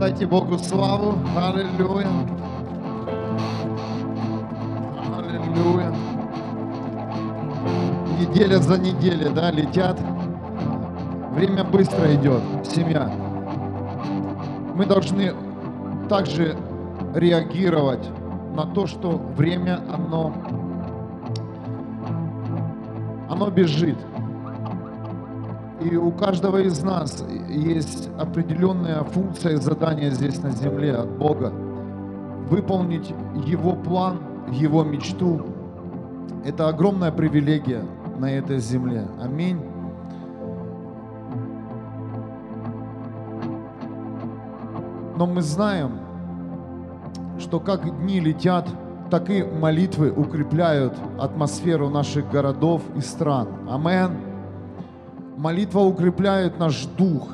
Дайте Богу славу. Аллилуйя. Аллилуйя. Неделя за неделей, да, летят. Время быстро идет, семья. Мы должны также реагировать на то, что время, оно, оно бежит. И у каждого из нас есть определенная функция и задание здесь на земле от Бога. Выполнить Его план, Его мечту. Это огромная привилегия на этой земле. Аминь. Но мы знаем, что как дни летят, так и молитвы укрепляют атмосферу наших городов и стран. Аминь. Молитва укрепляет наш дух,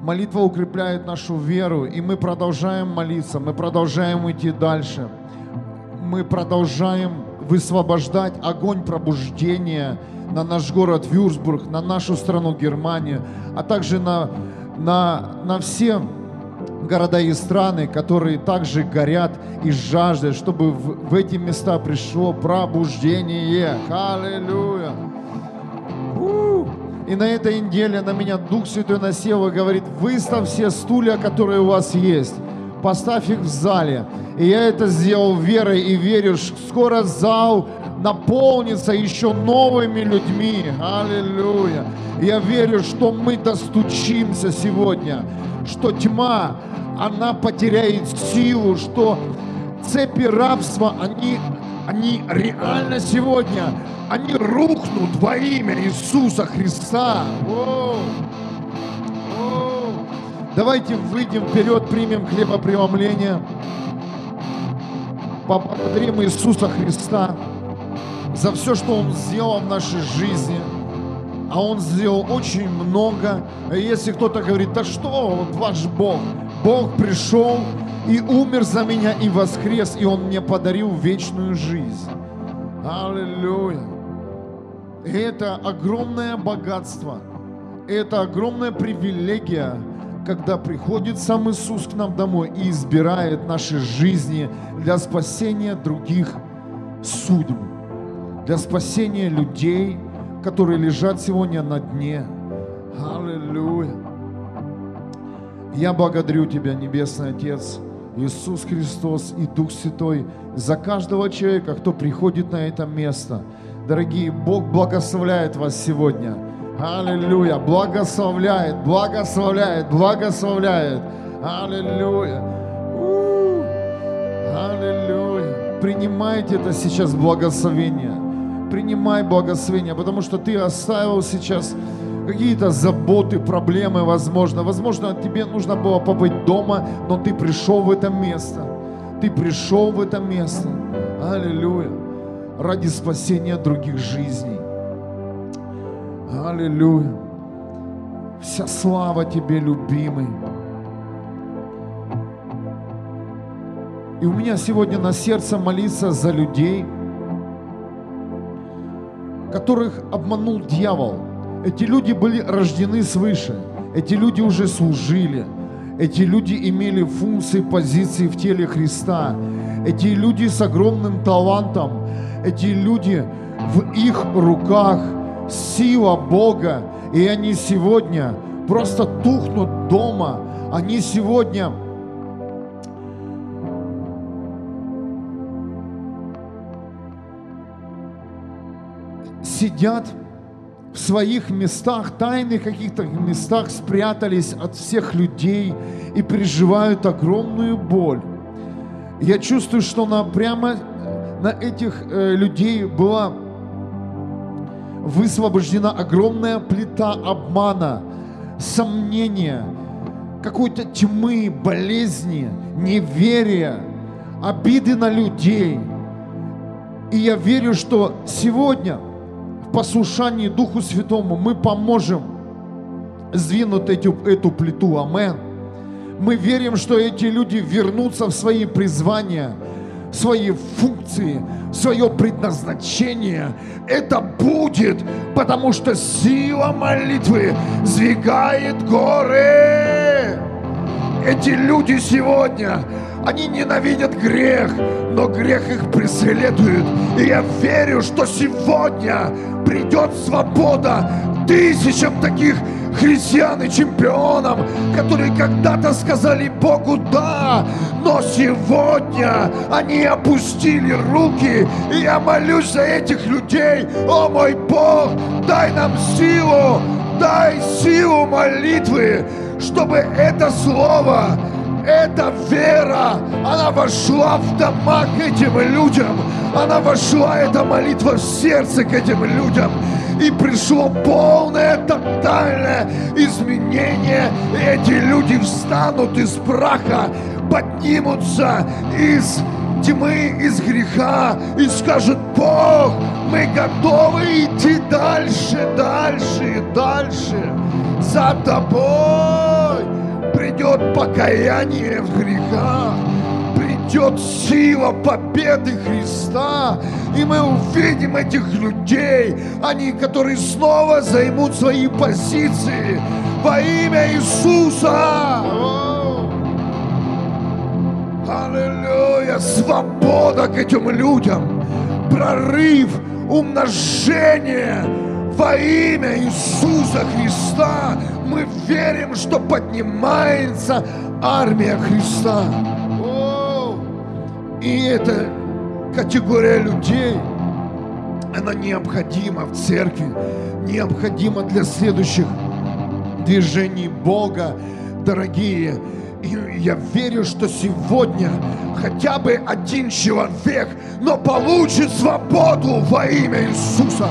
молитва укрепляет нашу веру, и мы продолжаем молиться, мы продолжаем идти дальше, мы продолжаем высвобождать огонь пробуждения на наш город Вюрсбург, на нашу страну Германию, а также на, на, на все города и страны, которые также горят и жаждут, чтобы в, в эти места пришло пробуждение. Аллилуйя! И на этой неделе на меня Дух Святой насел и говорит, выставь все стулья, которые у вас есть, поставь их в зале. И я это сделал верой и верю, что скоро зал наполнится еще новыми людьми. Аллилуйя. Я верю, что мы достучимся сегодня, что тьма, она потеряет силу, что цепи рабства, они, они реально сегодня они рухнут во имя Иисуса Христа. Давайте выйдем вперед, примем хлебопреломление. Поблагодарим Иисуса Христа за все, что Он сделал в нашей жизни. А Он сделал очень много. Если кто-то говорит, да что, вот ваш Бог. Бог пришел и умер за меня и воскрес, и Он мне подарил вечную жизнь. Аллилуйя. Это огромное богатство, это огромная привилегия, когда приходит сам Иисус к нам домой и избирает наши жизни для спасения других судьб, для спасения людей, которые лежат сегодня на дне. Аллилуйя. Я благодарю Тебя, Небесный Отец, Иисус Христос и Дух Святой, за каждого человека, кто приходит на это место – Дорогие, Бог благословляет вас сегодня. Аллилуйя. Благословляет, благословляет, благословляет. Аллилуйя. Аллилуйя. Принимайте это сейчас благословение. Принимай благословение, потому что ты оставил сейчас какие-то заботы, проблемы, возможно. Возможно, тебе нужно было побыть дома, но ты пришел в это место. Ты пришел в это место. Аллилуйя ради спасения других жизней. Аллилуйя. Вся слава Тебе, любимый. И у меня сегодня на сердце молиться за людей, которых обманул дьявол. Эти люди были рождены свыше. Эти люди уже служили. Эти люди имели функции, позиции в теле Христа. Эти люди с огромным талантом, эти люди, в их руках сила Бога, и они сегодня просто тухнут дома. Они сегодня сидят в своих местах, тайных каких-то местах, спрятались от всех людей и переживают огромную боль. Я чувствую, что на прямо на этих э, людей была высвобождена огромная плита обмана, сомнения, какой-то тьмы, болезни, неверия, обиды на людей. И я верю, что сегодня послушании Духу Святому мы поможем сдвинуть эту, эту плиту. Амен. Мы верим, что эти люди вернутся в свои призвания – свои функции, свое предназначение. Это будет, потому что сила молитвы сдвигает горы. эти люди сегодня, они ненавидят грех, но грех их преследует. И я верю, что сегодня придет свобода тысячам таких христиан и чемпионам, которые когда-то сказали Богу «да», но сегодня они опустили руки, и я молюсь за этих людей. О мой Бог, дай нам силу, дай силу молитвы, чтобы это слово, эта вера, она вошла в дома к этим людям, она вошла, эта молитва в сердце к этим людям и пришло полное, тотальное изменение. И эти люди встанут из праха, поднимутся из тьмы, из греха и скажут, Бог, мы готовы идти дальше, дальше дальше. За тобой придет покаяние в грехах придет сила победы Христа, и мы увидим этих людей, они, которые снова займут свои позиции во имя Иисуса. Аллилуйя! Свобода к этим людям, прорыв, умножение во имя Иисуса Христа. Мы верим, что поднимается армия Христа. И эта категория людей, она необходима в церкви, необходима для следующих движений Бога, дорогие. И я верю, что сегодня хотя бы один человек, но получит свободу во имя Иисуса.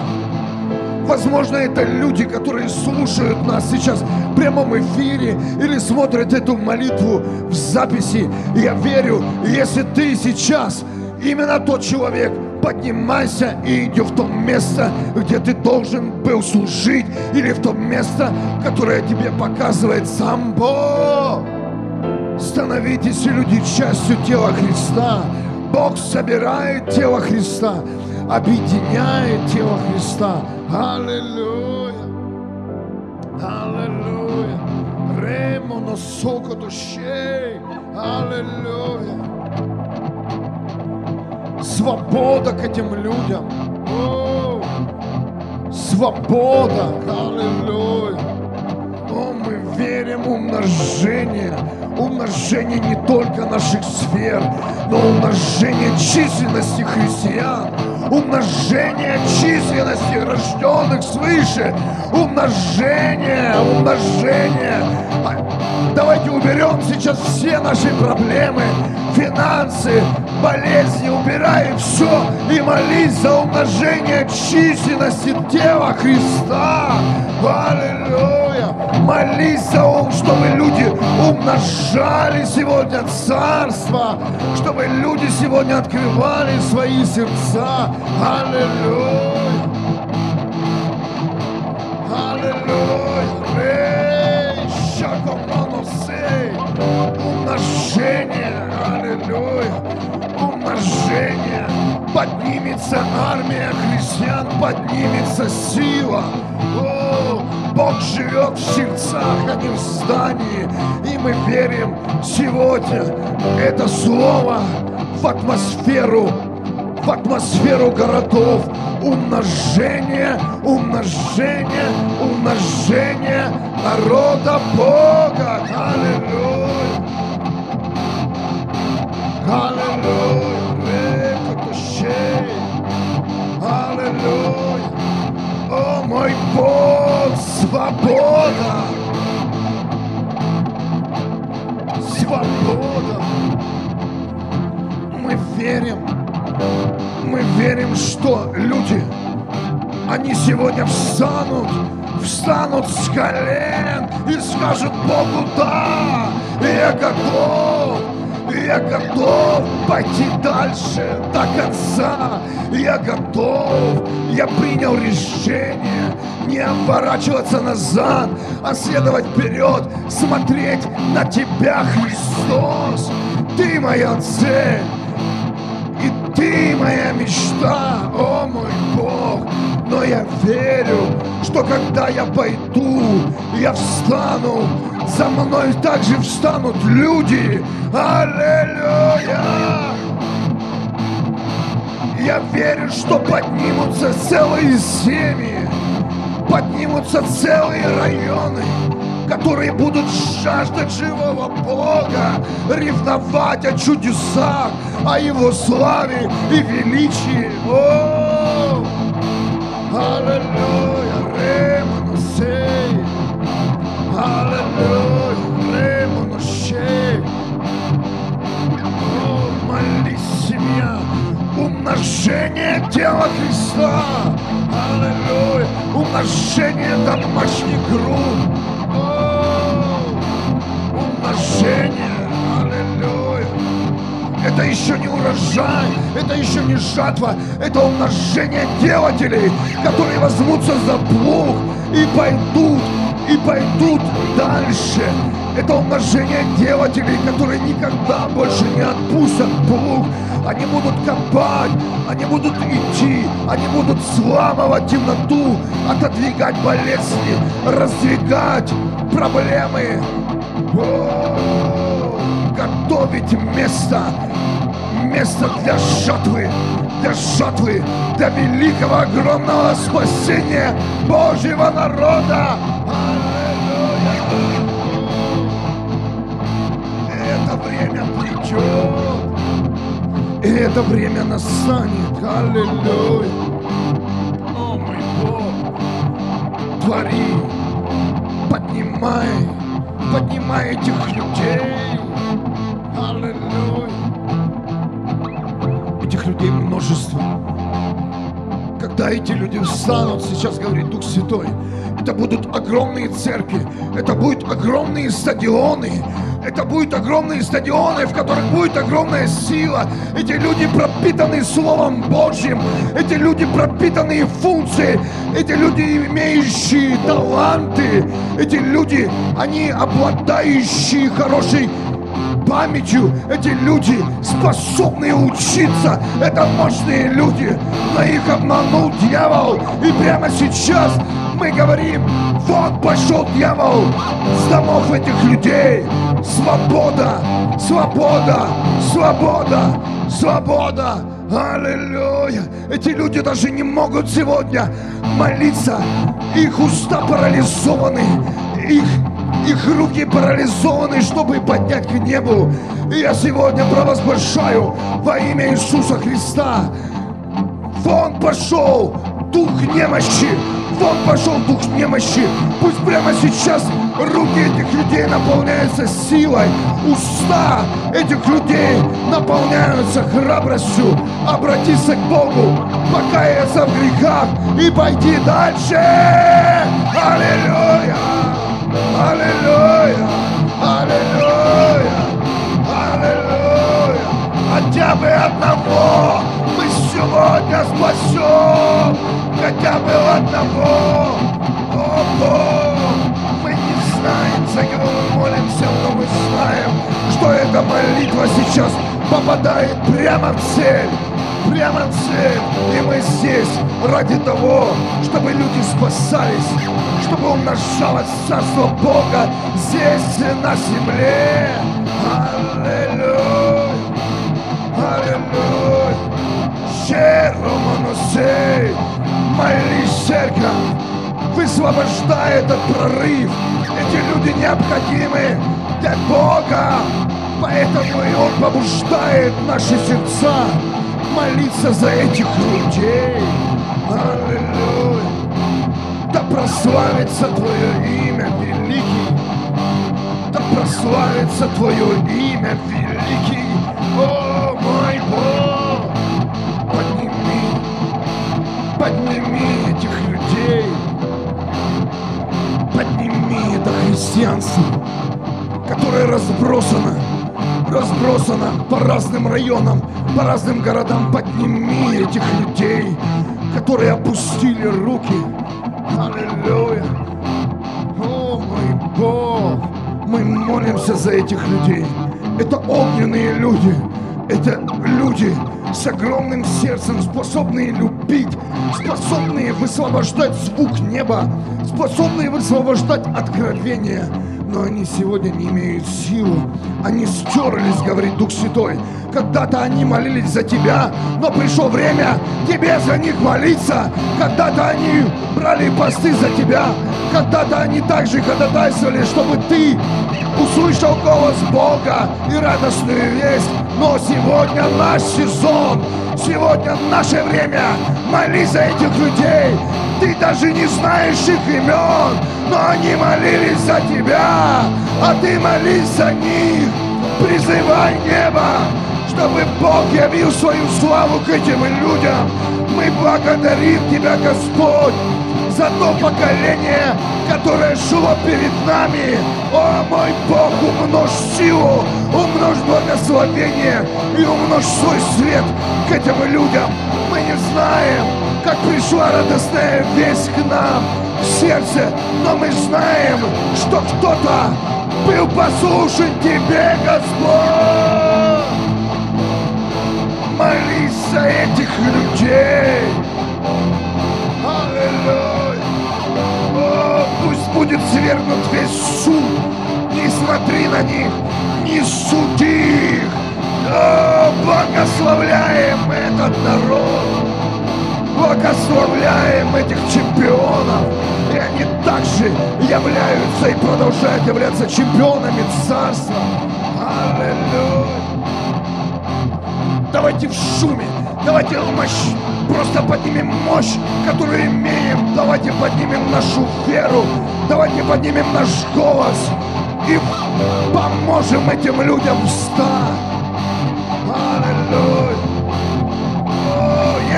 Возможно, это люди, которые слушают нас сейчас в прямом эфире или смотрят эту молитву в записи. Я верю, если ты сейчас именно тот человек, поднимайся и иди в то место, где ты должен был служить, или в то место, которое тебе показывает сам Бог. Становитесь, люди, частью тела Христа. Бог собирает тело Христа, объединяет тело Христа. Аллилуйя. Аллилуйя. Ремо носоко душей. Аллилуйя. Свобода к этим людям. О, свобода. Аллилуйя. О, мы верим умножение умножение не только наших сфер, но умножение численности христиан, умножение численности рожденных свыше, умножение, умножение. Давайте уберем сейчас все наши проблемы, финансы, болезни, убираем все и молись за умножение численности тела Христа. Аллилуйя! Молись за ум, чтобы люди умножали сегодня царство, чтобы люди сегодня открывали свои сердца. Аллилуйя! Аллилуйя! Умножение! Аллилуйя! Умножение! Поднимется армия христиан, поднимется сила. О, Бог живет в сердцах, а не в здании. И мы верим сегодня это слово в атмосферу в атмосферу городов. Умножение, умножение, умножение народа Бога. Аллилуйя. Аллилуйя. Мой Бог, свобода. Свобода. Мы верим, мы верим, что люди, они сегодня встанут, встанут с колен и скажут Богу «Да, я готов, я готов пойти дальше до конца. Я готов, я принял решение не оборачиваться назад, а следовать вперед, смотреть на Тебя, Христос. Ты моя цель, и Ты моя мечта, о мой Бог. Но я верю, что когда я пойду, я встану, за мной также встанут люди. Аллилуйя! Я верю, что поднимутся целые семьи, поднимутся целые районы, которые будут жаждать живого Бога, ревновать о чудесах, о Его славе и величии. О! Аллилуйя! Ремоносей! Аллилуйя! Ремоношей! О, молись! Умножение тела Христа! Аллилуйя! Умножение домашних групп! Умножение! Это еще не урожай, это еще не жатва, это умножение делателей, которые возьмутся за плуг и пойдут, и пойдут дальше. Это умножение делателей, которые никогда больше не отпустят плуг. Они будут копать, они будут идти, они будут сламывать темноту, отодвигать болезни, раздвигать проблемы. О, готовить место, место для жатвы, для жатвы, для великого огромного спасения Божьего народа. Аллилуйя! Это время придет, и это время настанет. Аллилуйя! О, мой Бог, твори, поднимай, поднимай этих людей. Людей множество. Когда эти люди встанут, сейчас говорит Дух Святой, это будут огромные церкви, это будут огромные стадионы, это будут огромные стадионы, в которых будет огромная сила. Эти люди пропитаны Словом Божьим, эти люди пропитанные функции, эти люди имеющие таланты, эти люди, они обладающие хорошей памятью. Эти люди способны учиться. Это мощные люди. Но их обманул дьявол. И прямо сейчас мы говорим, вот пошел дьявол с домов этих людей. Свобода, свобода, свобода, свобода. Аллилуйя! Эти люди даже не могут сегодня молиться. Их уста парализованы. Их их руки парализованы, чтобы поднять к небу. И я сегодня провозглашаю во имя Иисуса Христа. Вон пошел дух немощи. Вон пошел дух немощи. Пусть прямо сейчас руки этих людей наполняются силой. Уста этих людей наполняются храбростью. Обратиться к Богу, покаяться в грехах и пойти дальше. Аллилуйя! Аллилуйя! Аллилуйя! Аллилуйя! Хотя бы одного мы сегодня спасем! Хотя бы одного! О, Бог! Мы не знаем, за кого мы молимся, но мы знаем, что эта молитва сейчас попадает прямо в цель прямо цель. И мы здесь ради того, чтобы люди спасались, чтобы умножалось Царство Бога здесь на земле. Аллилуйя! Аллилуйя! Шеромоносей! Молись, церковь! Высвобождай этот прорыв! Эти люди необходимы для Бога! Поэтому и Он побуждает наши сердца молиться за этих людей. Аллилуйя. Да прославится Твое имя, великий. Да прославится Твое имя, великий. О, мой Бог. Подними, подними этих людей. Подними это христианство, которое разбросано разбросано по разным районам, по разным городам. Подними этих людей, которые опустили руки. Аллилуйя. О, мой Бог. Мы молимся за этих людей. Это огненные люди. Это люди с огромным сердцем, способные любить, способные высвобождать звук неба, способные высвобождать откровение. Но они сегодня не имеют силу. Они стерлись, говорит Дух Святой. Когда-то они молились за тебя, но пришло время тебе за них молиться. Когда-то они брали посты за тебя. Когда-то они также ходатайствовали, чтобы ты услышал голос Бога и радостную весть. Но сегодня наш сезон, сегодня наше время. Молись за этих людей. Ты даже не знаешь их имен, но они молились за тебя, а ты молись за них. Призывай небо, чтобы Бог явил свою славу к этим людям. Мы благодарим Тебя, Господь, за то поколение, которое шло перед нами. О, мой Бог, умножь силу, умножь благословение и умножь свой свет к этим людям. Мы не знаем, как пришла радостная весть к нам в сердце, но мы знаем, что кто-то был послушен Тебе, Господь. Молись за этих людей. Аллилуйя. Пусть будет свергнут весь суд. Не смотри на них, не суди Благословляем этих чемпионов. И они также являются и продолжают являться чемпионами царства. Аллилуйя. Давайте в шуме, давайте мощь, просто поднимем мощь, которую имеем. Давайте поднимем нашу веру, давайте поднимем наш голос и поможем этим людям встать. Аллилуйя.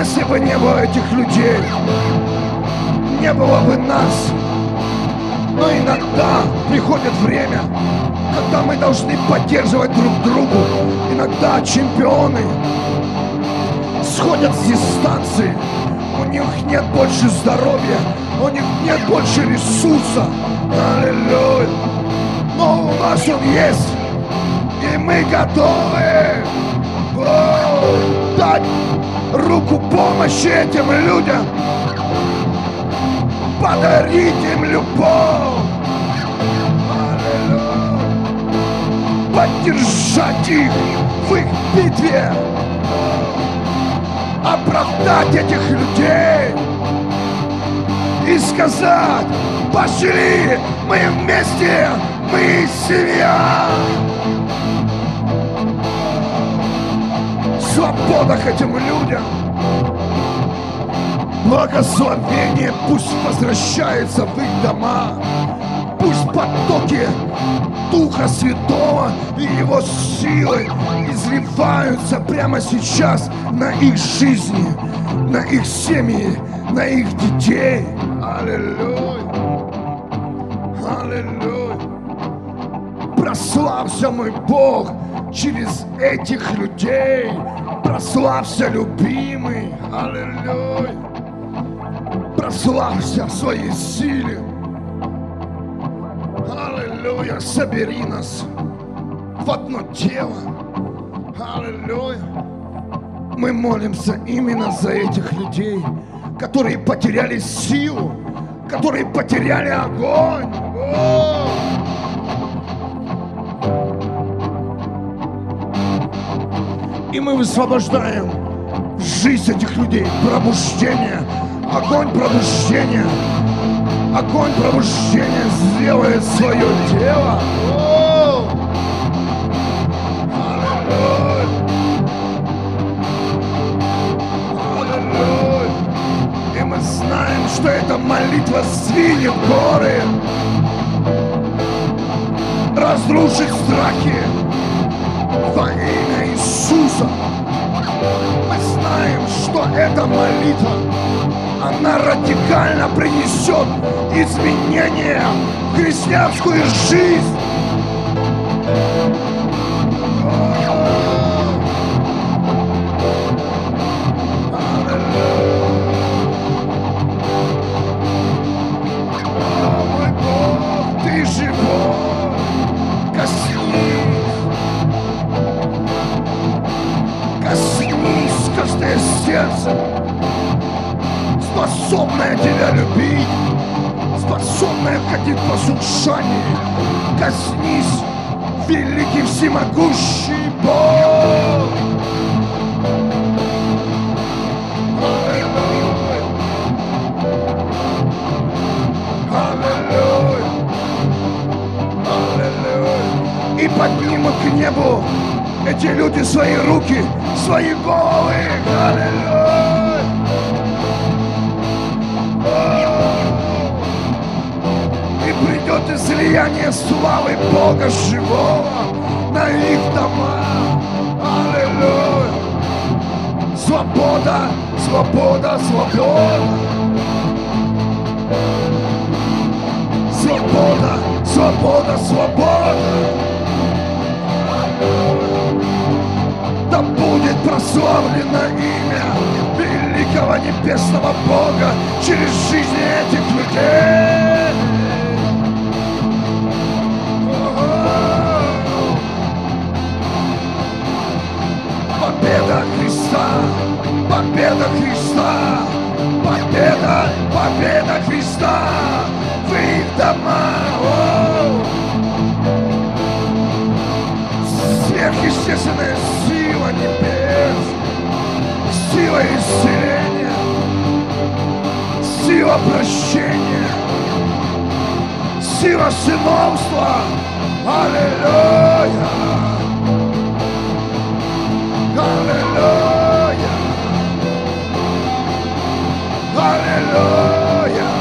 Если бы не было этих людей, не было бы нас. Но иногда приходит время, когда мы должны поддерживать друг другу. Иногда чемпионы сходят с дистанции. У них нет больше здоровья, у них нет больше ресурса. Аллилуйя. Но у нас он есть. И мы готовы о, дать руку помощи этим людям. Подарить им любовь. поддержать их в их битве, оправдать этих людей и сказать, пошли, мы вместе, мы семья. Свобода к этим людям. Благословение пусть возвращается в их дома. Пусть потоки Духа Святого и Его силы изливаются прямо сейчас на их жизни, на их семьи, на их детей. Аллилуйя! Аллилуйя! Прославься, мой Бог, через этих людей. Прославься, любимый. Аллилуйя! Прославься в своей силе. Аллилуйя, собери нас в одно тело. Аллилуйя. Мы молимся именно за этих людей, которые потеряли силу, которые потеряли огонь. О! И мы высвобождаем жизнь этих людей, пробуждение, огонь пробуждения, огонь пробуждения сделает свое дело. И мы знаем, что эта молитва сдвинет горы, разрушит страхи во имя Иисуса. Мы знаем, что эта молитва она радикально принесет изменения в христианскую жизнь. Излияние славы Бога живого на их дома. Аллилуйя. Свобода, свобода, свобода. Свобода, свобода, свобода. Да будет прославлено имя великого небесного Бога через жизнь этих людей. Победа Христа! Победа Христа! Победа! Победа Христа! В их дома! О! Сверхъестественная сила небес! Сила исцеления! Сила прощения! Сила сыновства! Аллилуйя! Аллилуйя! Аллилуйя!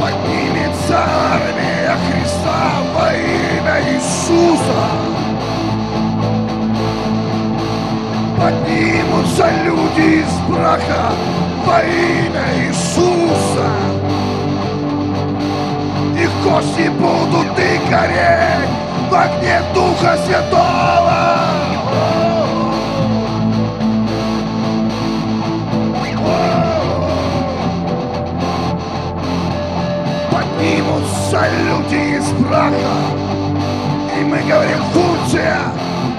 Поднимется армия Христа во Иисуса! Поднимутся люди из брака во имя Иисуса! Их кости будут и гореть в огне Духа Святого. Поднимутся люди из брака, и мы говорим функция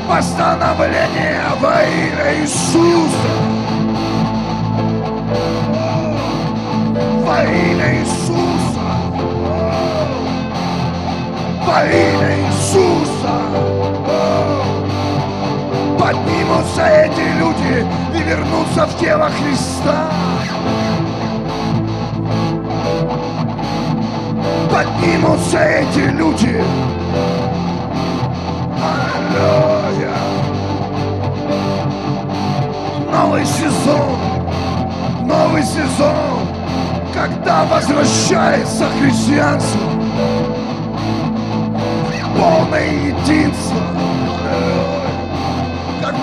восстановления во имя Иисуса. Во имя Иисуса во имя Иисуса. Поднимутся эти люди и вернутся в тело Христа. Поднимутся эти люди. Аллилуйя. Новый сезон. Новый сезон. Когда возвращается христианство полное единство.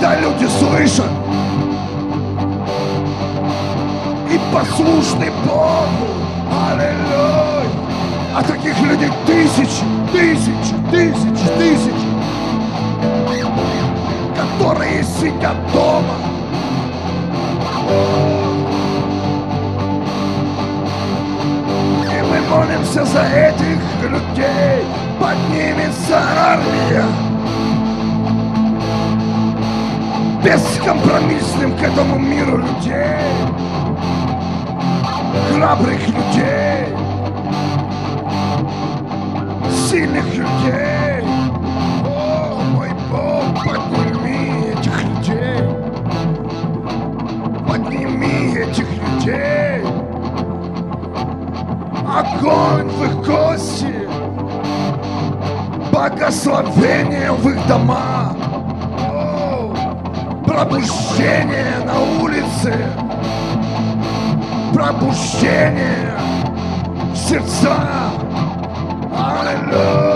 Когда люди слышат и послушны Богу. Аллилуйя. А таких людей тысячи, тысячи, тысячи, тысячи, которые сидят дома. И мы молимся за этих людей. Поднимется армия. Бескомпромиссным к этому миру людей. Храбрых людей. Сильных людей. О, мой Бог, подними этих людей. Подними этих людей. Огонь в их кости. Благословение в их дома. Пробуждение на улице. Пробуждение сердца. Аллилуйя.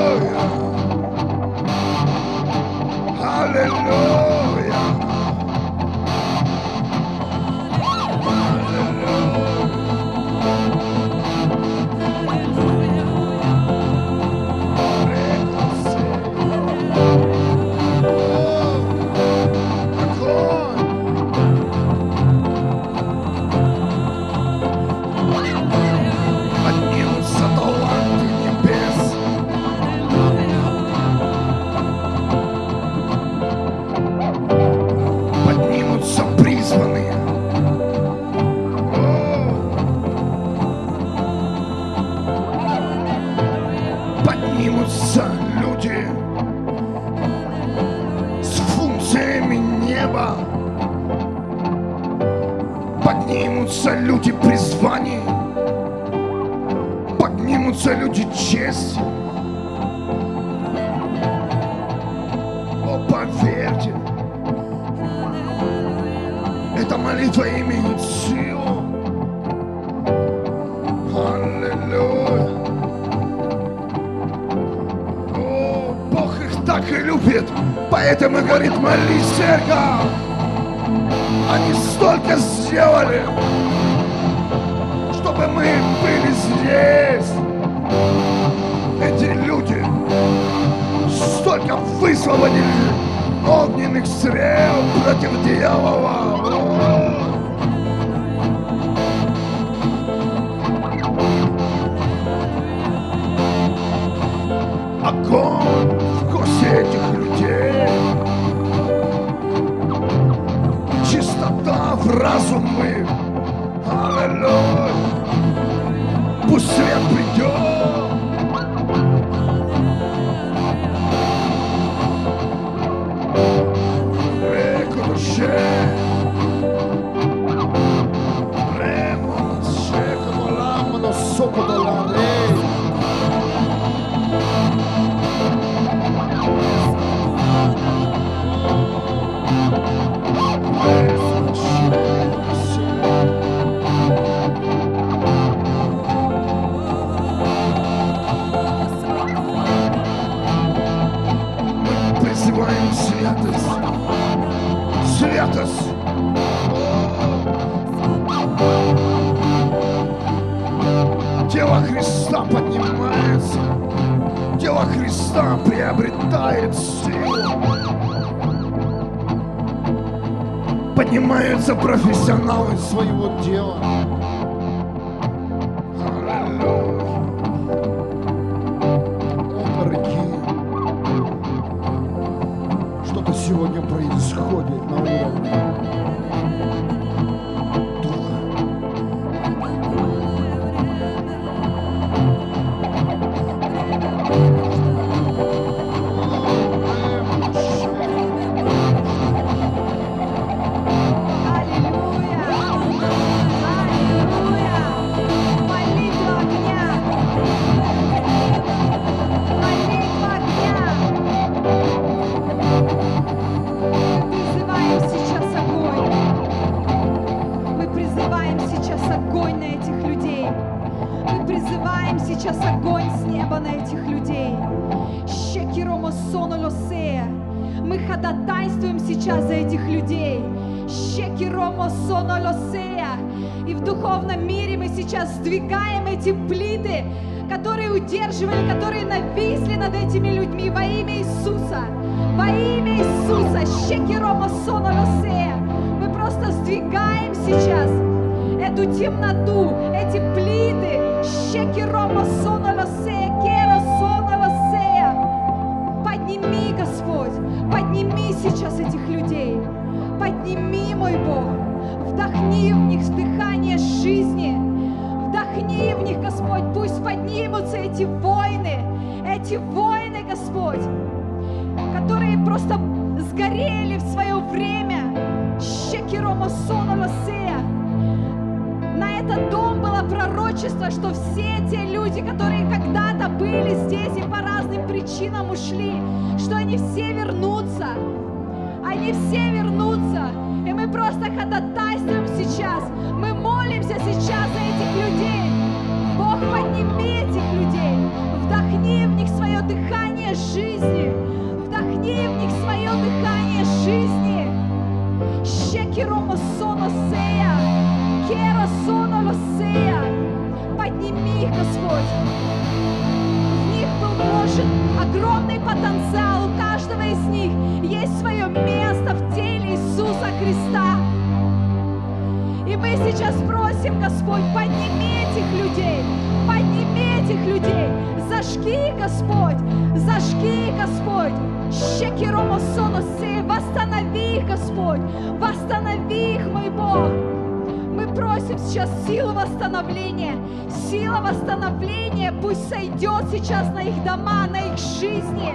Призываем святость. Святость. Тело Христа поднимается. Тело Христа приобретает силу. Поднимаются профессионалы Своего дела. Эти воины. Эти воины, Господь, которые просто сгорели в свое время. Щекирома сона лосея. На этот дом было пророчество, что все те люди, которые когда-то были здесь и по разным причинам ушли, что они все вернутся. Они все вернутся. И мы просто ходатайствуем сейчас. Мы молимся сейчас за этих людей. Бог, подними этих людей. Вдохни в них свое дыхание жизни. Вдохни в них свое дыхание жизни. Щекирома соно сея. Кера соно лосея. Подними их, Господь. В них был вложен огромный потенциал. У каждого из них есть свое место в теле Иисуса Христа. Мы сейчас просим, Господь, подними этих людей, подними этих людей, зажги, Господь, зажги, Господь, Щекиромо соносе, восстанови их, Господь, восстанови их, мой Бог. Мы просим сейчас силу восстановления, сила восстановления пусть сойдет сейчас на их дома, на их жизни.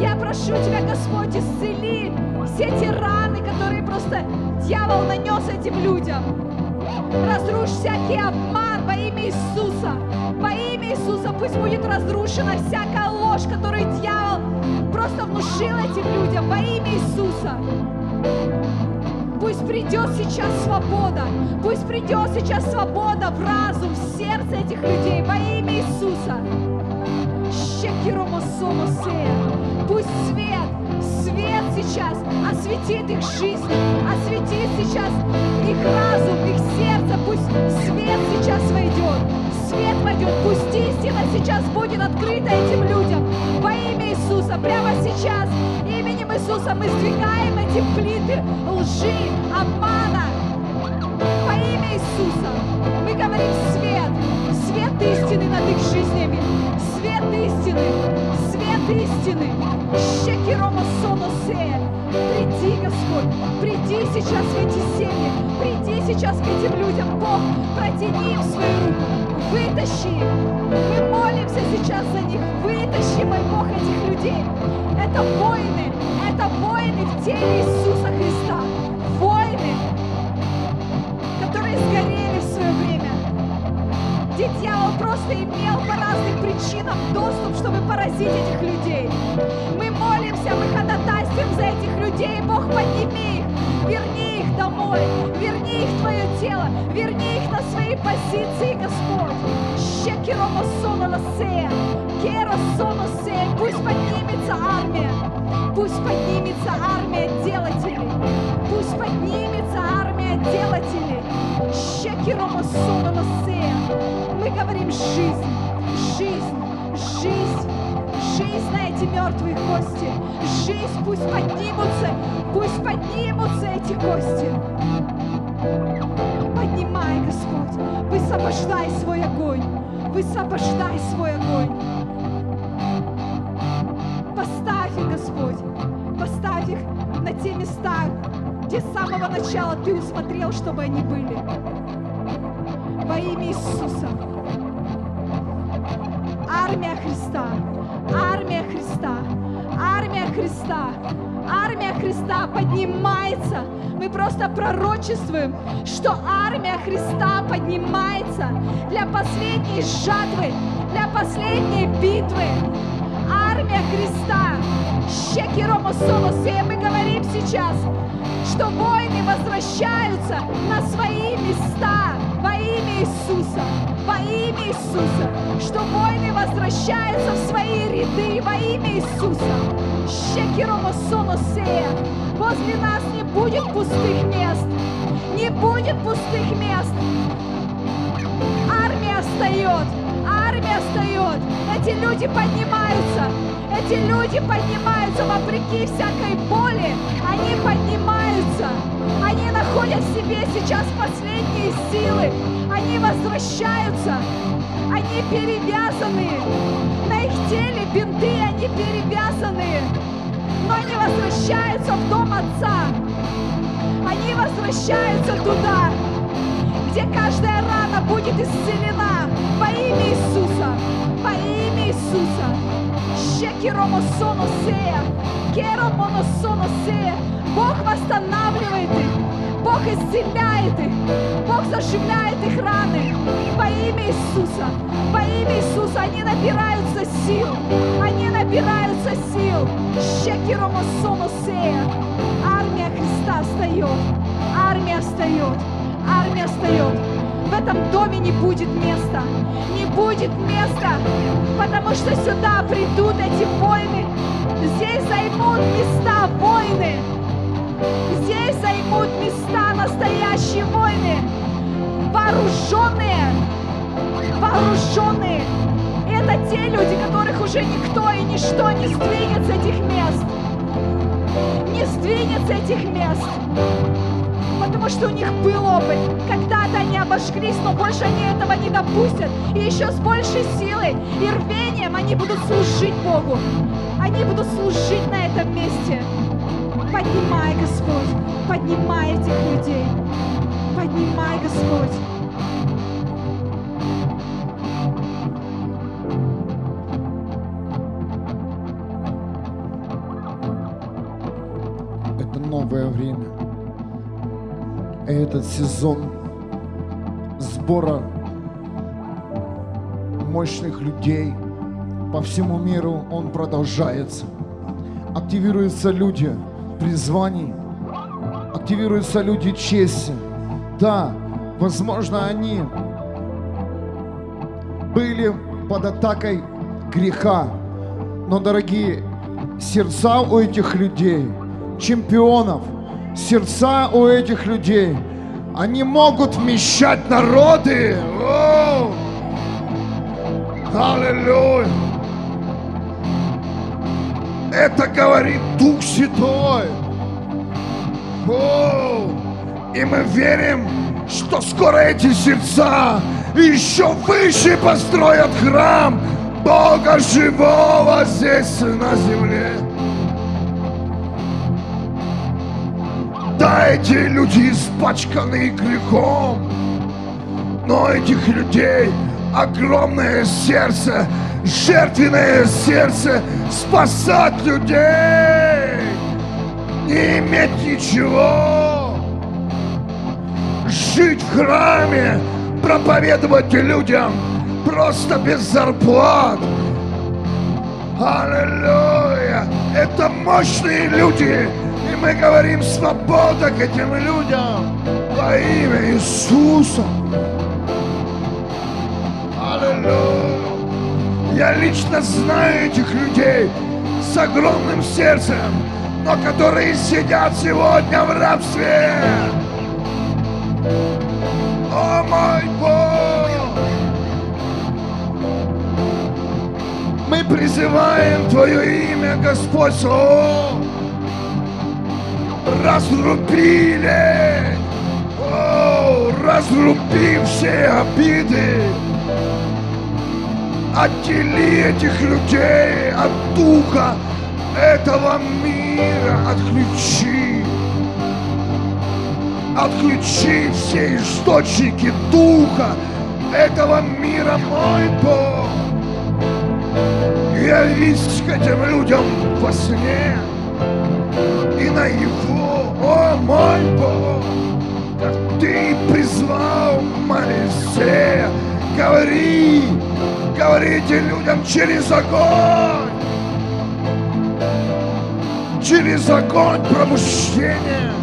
Я прошу Тебя, Господь, исцели все те раны, которые просто дьявол нанес этим людям. Разрушь всякий обман во имя Иисуса. Во имя Иисуса пусть будет разрушена всякая ложь, которую дьявол просто внушил этим людям во имя Иисуса. Пусть придет сейчас свобода. Пусть придет сейчас свобода в разум, в сердце этих людей во имя Иисуса. Пусть свет, свет сейчас осветит их жизнь, осветит сейчас их разум, их сердце. Пусть свет сейчас войдет, свет войдет. Пусть истина сейчас будет открыта этим людям во имя Иисуса. Прямо сейчас именем Иисуса мы сдвигаем эти плиты лжи, обмана во имя Иисуса. Мы говорим свет, свет истины над их жизнями, свет истины, свет истины. Щекирома соносея. Приди, Господь, приди сейчас в эти семьи, приди сейчас к этим людям, Бог, протяни им свою руку, вытащи. Мы молимся сейчас за них, вытащи, мой Бог, этих людей. Это воины, это воины в теле Иисуса Христа, где дьявол просто имел по разным причинам доступ, чтобы поразить этих людей. Мы молимся, мы ходатайствуем за этих людей. Бог, подними их, верни их домой, верни их в Твое тело, верни их на свои позиции, Господь. Пусть поднимется армия, пусть поднимется армия делателей, пусть поднимется армия делателей. Щекиромосонолосея. Мы говорим жизнь, жизнь, жизнь, жизнь на эти мертвые кости. Жизнь, пусть поднимутся, пусть поднимутся эти кости. Поднимай, Господь, высвобождай свой огонь, высвобождай свой огонь. Поставь их, Господь, поставь их на те места, где с самого начала Ты усмотрел, чтобы они были. Во имя Иисуса. Армия Христа, армия Христа, армия Христа, армия Христа поднимается. Мы просто пророчествуем, что армия Христа поднимается для последней жатвы, для последней битвы. Армия Христа. Щекиромосолосея. Мы говорим сейчас, что войны возвращаются на свои места во имя Иисуса. Во имя Иисуса. Что войны возвращаются в свои ряды во имя Иисуса. Щекиромосолосея. Возле нас не будет пустых мест. Не будет пустых мест. Армия встает. Армия встает. Эти люди поднимаются. Эти люди поднимаются вопреки всякой боли. Они поднимаются. Они находят в себе сейчас последние силы. Они возвращаются. Они перевязаны. На их теле бинты, они перевязаны. Но они возвращаются в дом Отца. Они возвращаются туда, где каждая рана будет исцелена во имя Иисуса. Во имя Иисуса. Щекиромосоносея, керомоносоносея. Бог восстанавливает их. Бог исцеляет их. Бог заживляет их раны. Во имя Иисуса. Во имя Иисуса они набираются сил. Они набираются сил. Щекиромосоносея. Армия Христа встает. Армия встает. Армия встает. В этом доме не будет места. Не будет места, потому что сюда придут эти войны. Здесь займут места войны. Здесь займут места настоящие войны. Вооруженные. Вооруженные. Это те люди, которых уже никто и ничто не сдвинет с этих мест. Не сдвинет с этих мест потому что у них был опыт. Когда-то они обожглись, но больше они этого не допустят. И еще с большей силой и рвением они будут служить Богу. Они будут служить на этом месте. Поднимай, Господь, поднимай этих людей. Поднимай, Господь. Этот сезон сбора мощных людей по всему миру, он продолжается. Активируются люди призваний, активируются люди чести. Да, возможно, они были под атакой греха, но, дорогие, сердца у этих людей, чемпионов, сердца у этих людей, они могут вмещать народы. Аллилуйя! Это говорит Дух Святой. О! И мы верим, что скоро эти сердца еще выше построят храм Бога живого здесь на земле. Эти люди испачканы грехом, но этих людей огромное сердце, жертвенное сердце спасать людей, не иметь ничего, жить в храме, проповедовать людям просто без зарплат. Аллилуйя! Это мощные люди, и мы говорим свобода к этим людям во имя Иисуса. Аллилуйя! Я лично знаю этих людей с огромным сердцем, но которые сидят сегодня в рабстве. О мой Бог! Мы призываем Твое имя, Господь, о, разрубили, о, разруби все обиды, отдели этих людей от духа этого мира, отключи! Отключи все источники духа этого мира, мой Бог. Явись к этим людям во сне и на его, о мой Бог, как ты призвал Моисея, говори, говорите людям через огонь, через огонь пробуждения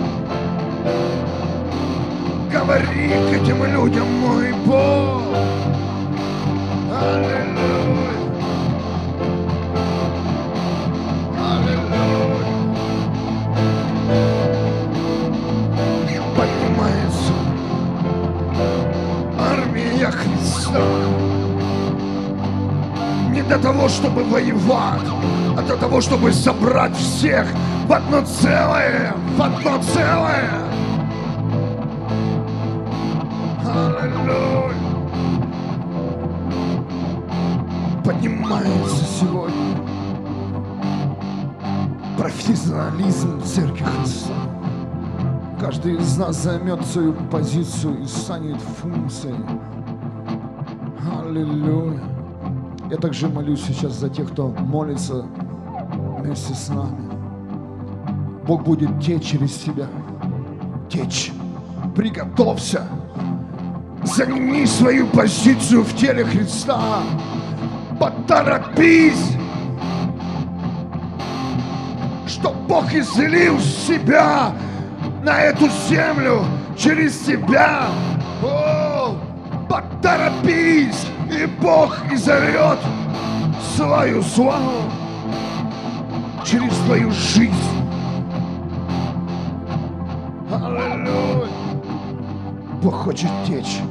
говори к этим людям, мой Бог. Аллилуйя. Для того, чтобы воевать, а для того, чтобы собрать всех в одно целое, в одно целое. Аллилуйя. Поднимается сегодня профессионализм Церкви Христа. Каждый из нас займет свою позицию и станет функцией. Аллилуйя. Я также молюсь сейчас за тех, кто молится вместе с нами. Бог будет течь через тебя. Течь. Приготовься. Заними свою позицию в теле Христа. Поторопись, что Бог излил себя на эту землю через тебя. О, поторопись, и Бог изольет свою славу через твою жизнь. Аллилуйя. Бог хочет течь.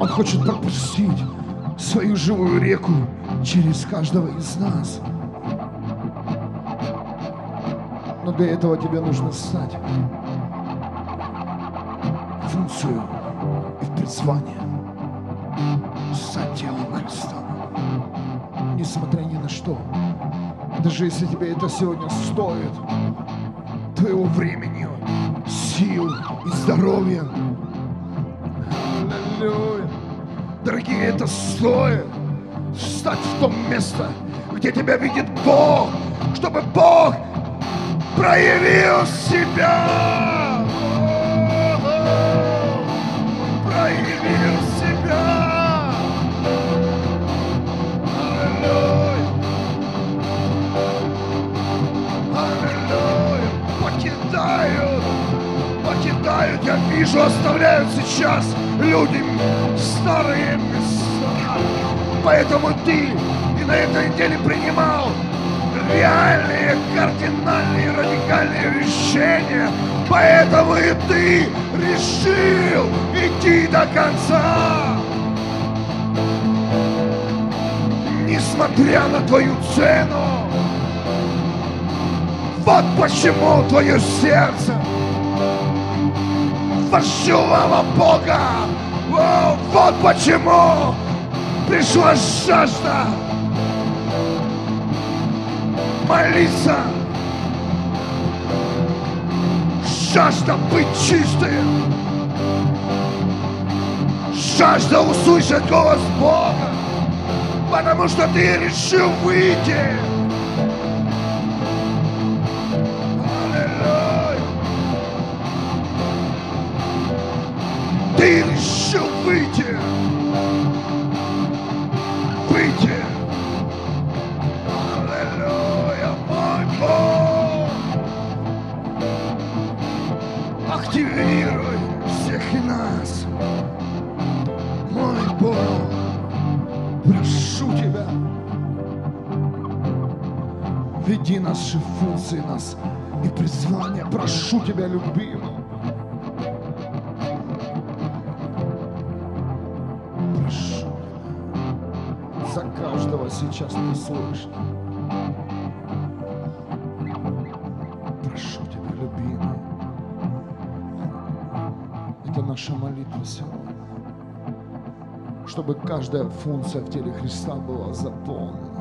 Он хочет пропустить свою живую реку через каждого из нас. Но для этого тебе нужно стать функцию и в призвание. Что. Даже если тебе это сегодня стоит твоего времени, сил и здоровья. Аллилуйя. Дорогие, это стоит встать в том место, где тебя видит Бог, чтобы Бог проявил себя. Я вижу, оставляют сейчас люди старые места. Поэтому ты и на этой неделе принимал реальные, кардинальные, радикальные решения. Поэтому и ты решил идти до конца. Несмотря на твою цену. Вот почему твое сердце вощувало Бога. О, вот почему пришла жажда молиться. Жажда быть чистым. Жажда услышать голос Бога. Потому что ты решил выйти. Наши функции, нас и призвания. Прошу Тебя, любимый. Прошу. За каждого сейчас Ты слышишь. Прошу Тебя, любимый. Это наша молитва сегодня. Чтобы каждая функция в теле Христа была заполнена.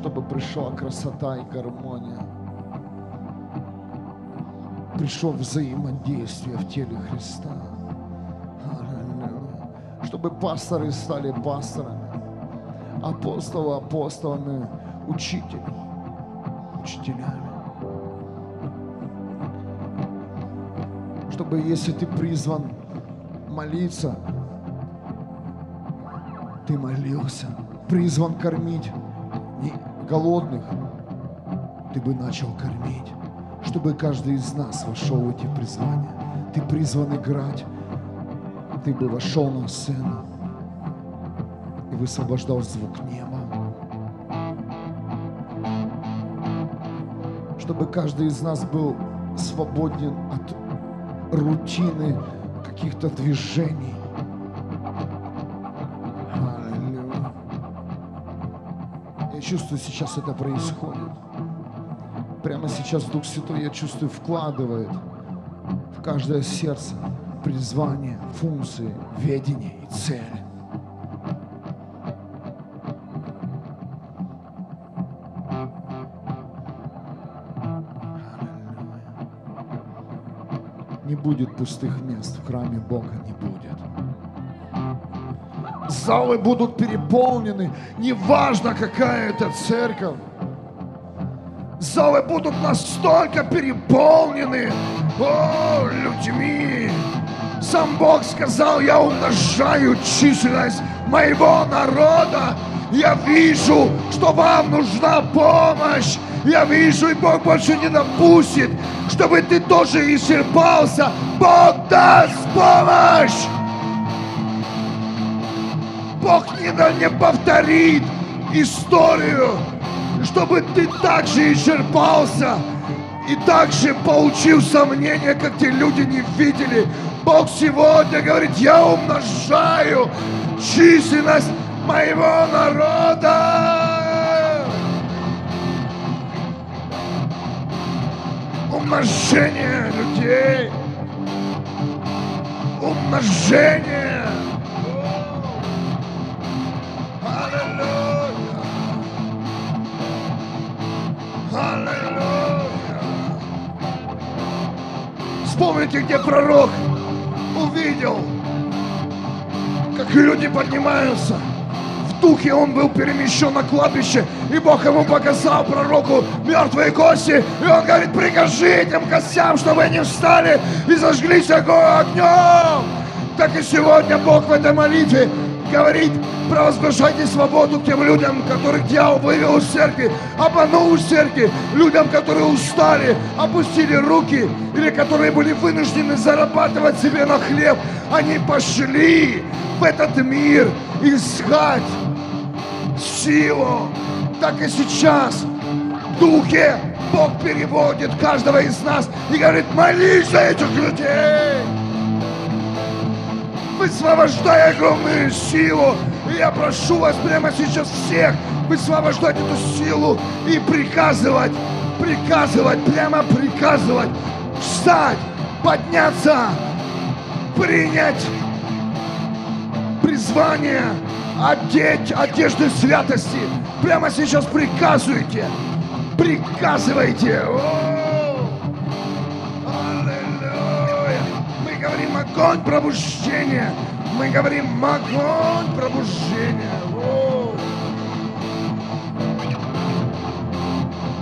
Чтобы пришла красота и гармония. Пришло взаимодействие в теле Христа. Чтобы пасторы стали пасторами, апостолы апостолами, учители учителями. Чтобы если ты призван молиться, ты молился, призван кормить не голодных, ты бы начал кормить, чтобы каждый из нас вошел в эти призвания. Ты призван играть, ты бы вошел на сцену и высвобождал звук неба. Чтобы каждый из нас был свободен от рутины каких-то движений. Чувствую, сейчас это происходит. Прямо сейчас Дух Святой, я чувствую, вкладывает в каждое сердце призвание, функции, ведение и цель. Не будет пустых мест в храме Бога, не будет. Залы будут переполнены, неважно какая это церковь. Залы будут настолько переполнены о, людьми. Сам Бог сказал, я умножаю численность моего народа. Я вижу, что вам нужна помощь. Я вижу, и Бог больше не допустит, чтобы ты тоже исчерпался. Бог даст помощь. Бог не, не повторит историю, чтобы ты также исчерпался и также получил сомнения, как те люди не видели. Бог сегодня говорит, я умножаю численность моего народа. Умножение людей. Умножение. Аллилуйя. Вспомните, где пророк увидел, как люди поднимаются в духе он был перемещен на кладбище, и Бог ему показал пророку мертвые кости, и он говорит, прикажи этим костям, чтобы они встали и зажглись огнем. Так и сегодня Бог в этой молитве говорит, провозглашайте свободу тем людям, которых дьявол вывел из церкви, обманул из церкви, людям, которые устали, опустили руки, или которые были вынуждены зарабатывать себе на хлеб. Они пошли в этот мир искать силу. Так и сейчас в духе Бог переводит каждого из нас и говорит, молись за этих людей высвобождай огромную силу. И я прошу вас прямо сейчас всех высвобождать эту силу и приказывать, приказывать, прямо приказывать, встать, подняться, принять призвание, одеть одежды святости. Прямо сейчас приказывайте, приказывайте. О! Огонь пробуждения. Мы говорим огонь пробуждения.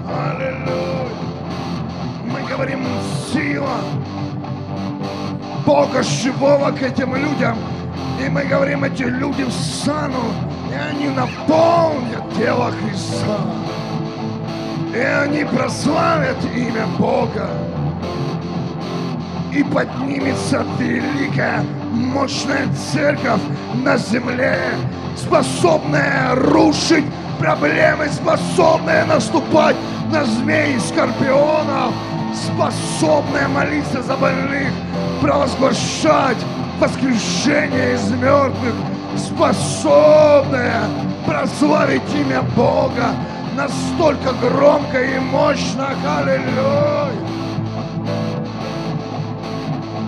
Аллилуйя! Мы говорим сила Бога живого к этим людям. И мы говорим, эти люди встанут, и они наполнят тело Христа. И они прославят имя Бога. И поднимется великая, мощная церковь на земле, способная рушить проблемы, способная наступать на змей и скорпионов, способная молиться за больных, провозглашать воскрешение из мертвых, способная прославить имя Бога настолько громко и мощно. Аллилуйя!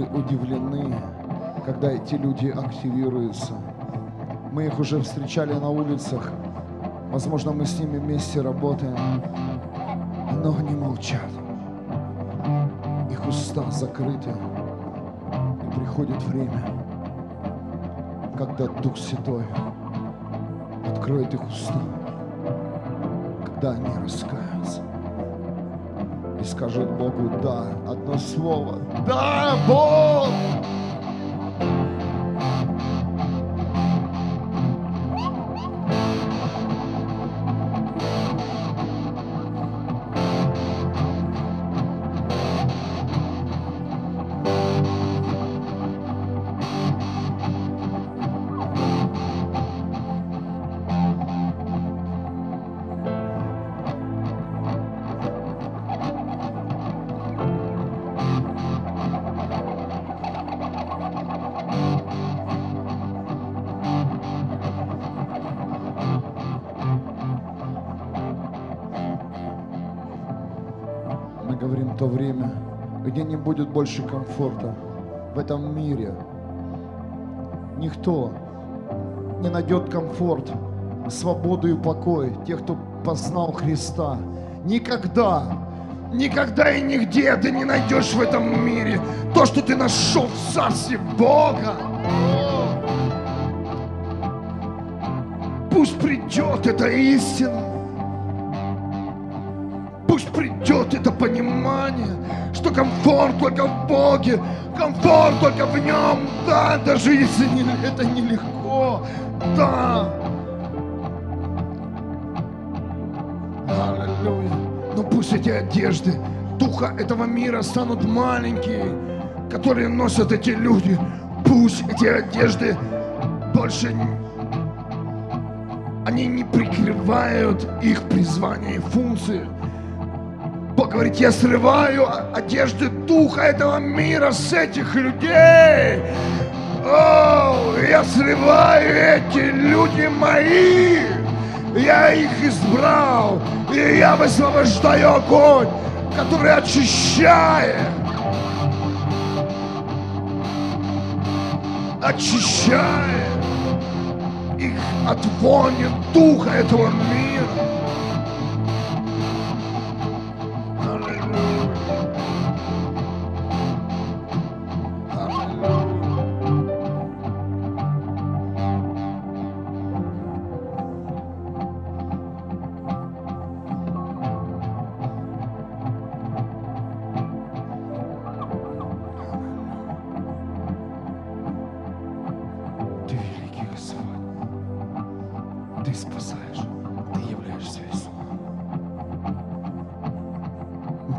удивлены, когда эти люди активируются. Мы их уже встречали на улицах. Возможно, мы с ними вместе работаем. Но они молчат. Их уста закрыты. И приходит время, когда Дух Святой откроет их уста, когда они раскаются и скажут Богу «да». Одно слово «Да, Бог!» Мы говорим то время, где не будет больше комфорта в этом мире. Никто не найдет комфорт, свободу и покой тех, кто познал Христа. Никогда. Никогда и нигде ты не найдешь в этом мире то, что ты нашел в Царстве Бога. Пусть придет эта истина. Придет это понимание, что комфорт только в Боге, комфорт только в Нем. Да, даже если не- это нелегко. Да! Аллилуйя. Но пусть эти одежды духа этого мира станут маленькие, которые носят эти люди. Пусть эти одежды больше они не прикрывают их призвание и функции. Говорит, я срываю одежды духа этого мира с этих людей. О, я срываю эти люди мои. Я их избрал, и я высвобождаю огонь, который очищает. Очищает их от вони духа этого мира.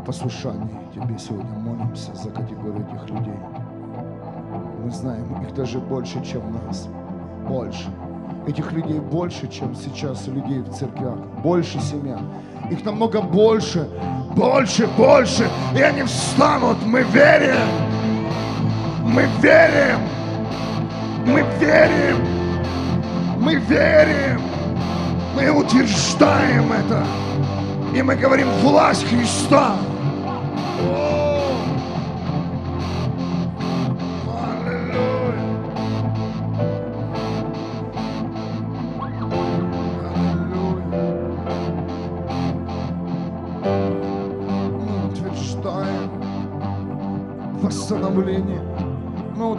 В послушании Тебе сегодня молимся за категорию этих людей. Мы знаем, их даже больше, чем нас. Больше. Этих людей больше, чем сейчас людей в церквях. Больше семья. Их намного больше. Больше, больше. И они встанут. Мы верим. Мы верим. Мы верим. Мы верим. Мы утверждаем это. И мы говорим власть Христа.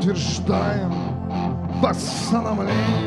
Утверждаем. Восстановление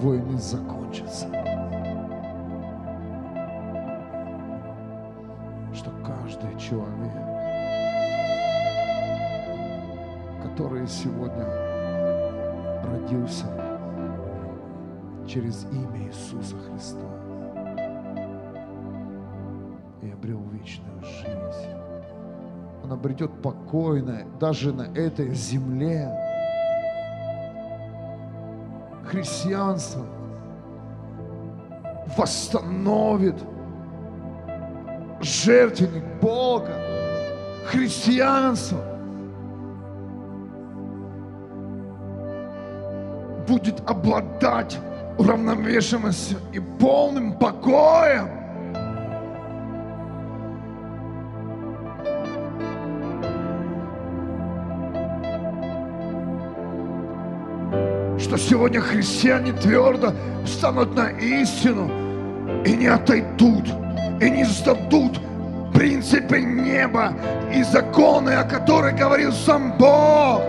войны закончатся. Что каждый человек, который сегодня родился через имя Иисуса Христа и обрел вечную жизнь, он обретет покойное даже на этой земле христианство восстановит жертвенник Бога, христианство будет обладать уравновешенностью и полным покоем. Что сегодня христиане твердо встанут на истину и не отойдут, и не сдадут принципы неба и законы, о которых говорил сам Бог.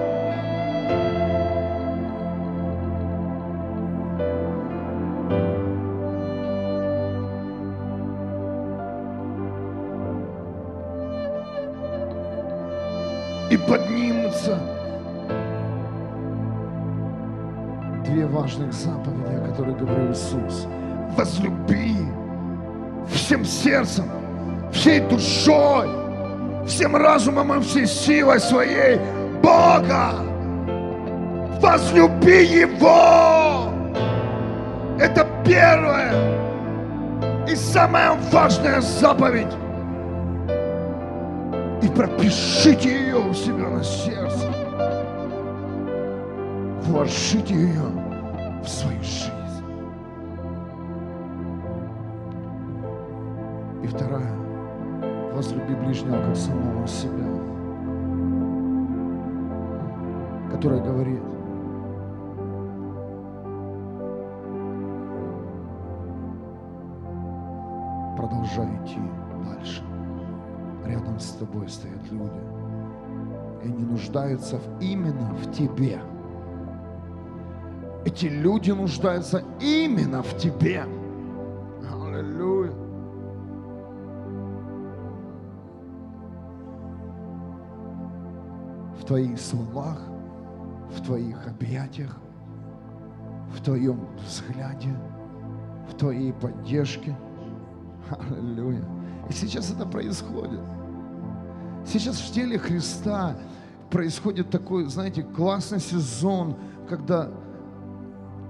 И поднимутся важных заповеди, о которых говорил Иисус. Возлюби всем сердцем, всей душой, всем разумом и всей силой своей Бога. Возлюби Его. Это первое и самая важная заповедь. И пропишите ее у себя на сердце. Вложите ее в свою жизнь. И вторая. Возлюби ближнего как самого себя. Которая говорит, продолжай идти дальше. Рядом с тобой стоят люди. И они нуждаются именно в тебе. Эти люди нуждаются именно в тебе. Аллилуйя. В твоих словах, в твоих объятиях, в твоем взгляде, в твоей поддержке. Аллилуйя. И сейчас это происходит. Сейчас в теле Христа происходит такой, знаете, классный сезон, когда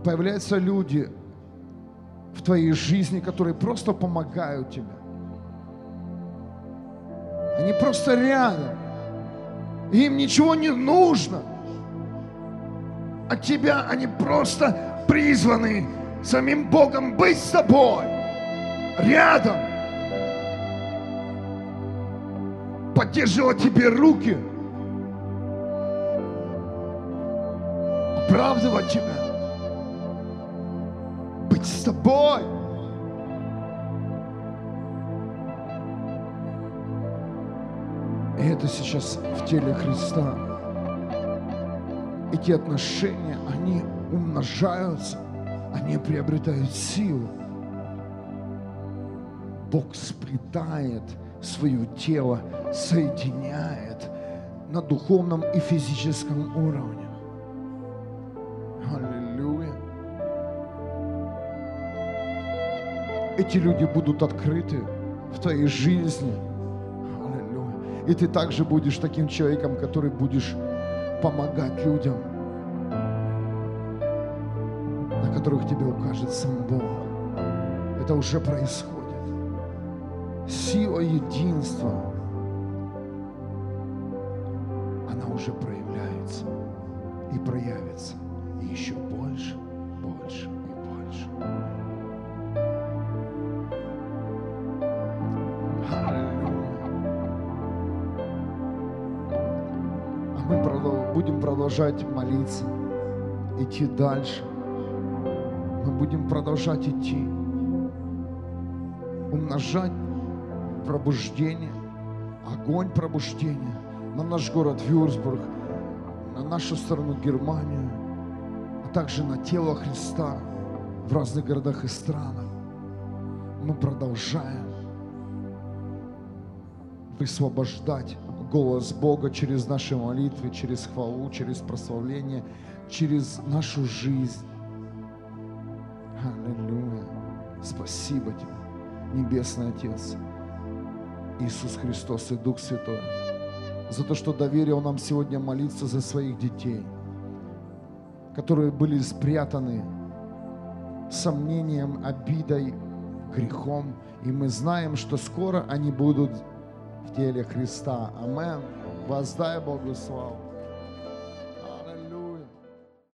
появляются люди в твоей жизни, которые просто помогают тебе. Они просто рядом. Им ничего не нужно. От тебя они просто призваны самим Богом быть с тобой. Рядом. Поддерживать тебе руки. Оправдывать тебя. Быть с тобой. И это сейчас в теле Христа. Эти отношения, они умножаются, они приобретают силу. Бог сплетает свое тело, соединяет на духовном и физическом уровне. Аллилуйя. Эти люди будут открыты в твоей жизни. Аллилуйя. И ты также будешь таким человеком, который будешь помогать людям, на которых тебе укажет сам Бог. Это уже происходит. Сила единства, она уже проявляется и проявится и еще больше, больше, и больше. Будем продолжать молиться, идти дальше. Мы будем продолжать идти, умножать пробуждение, огонь пробуждения на наш город Вюрсбург, на нашу страну Германию, а также на тело Христа в разных городах и странах. Мы продолжаем высвобождать голос Бога через наши молитвы, через хвалу, через прославление, через нашу жизнь. Аллилуйя. Спасибо тебе, Небесный Отец, Иисус Христос и Дух Святой, за то, что доверил нам сегодня молиться за своих детей, которые были спрятаны сомнением, обидой, грехом. И мы знаем, что скоро они будут в теле Христа. Амен. Воздай Богу славу.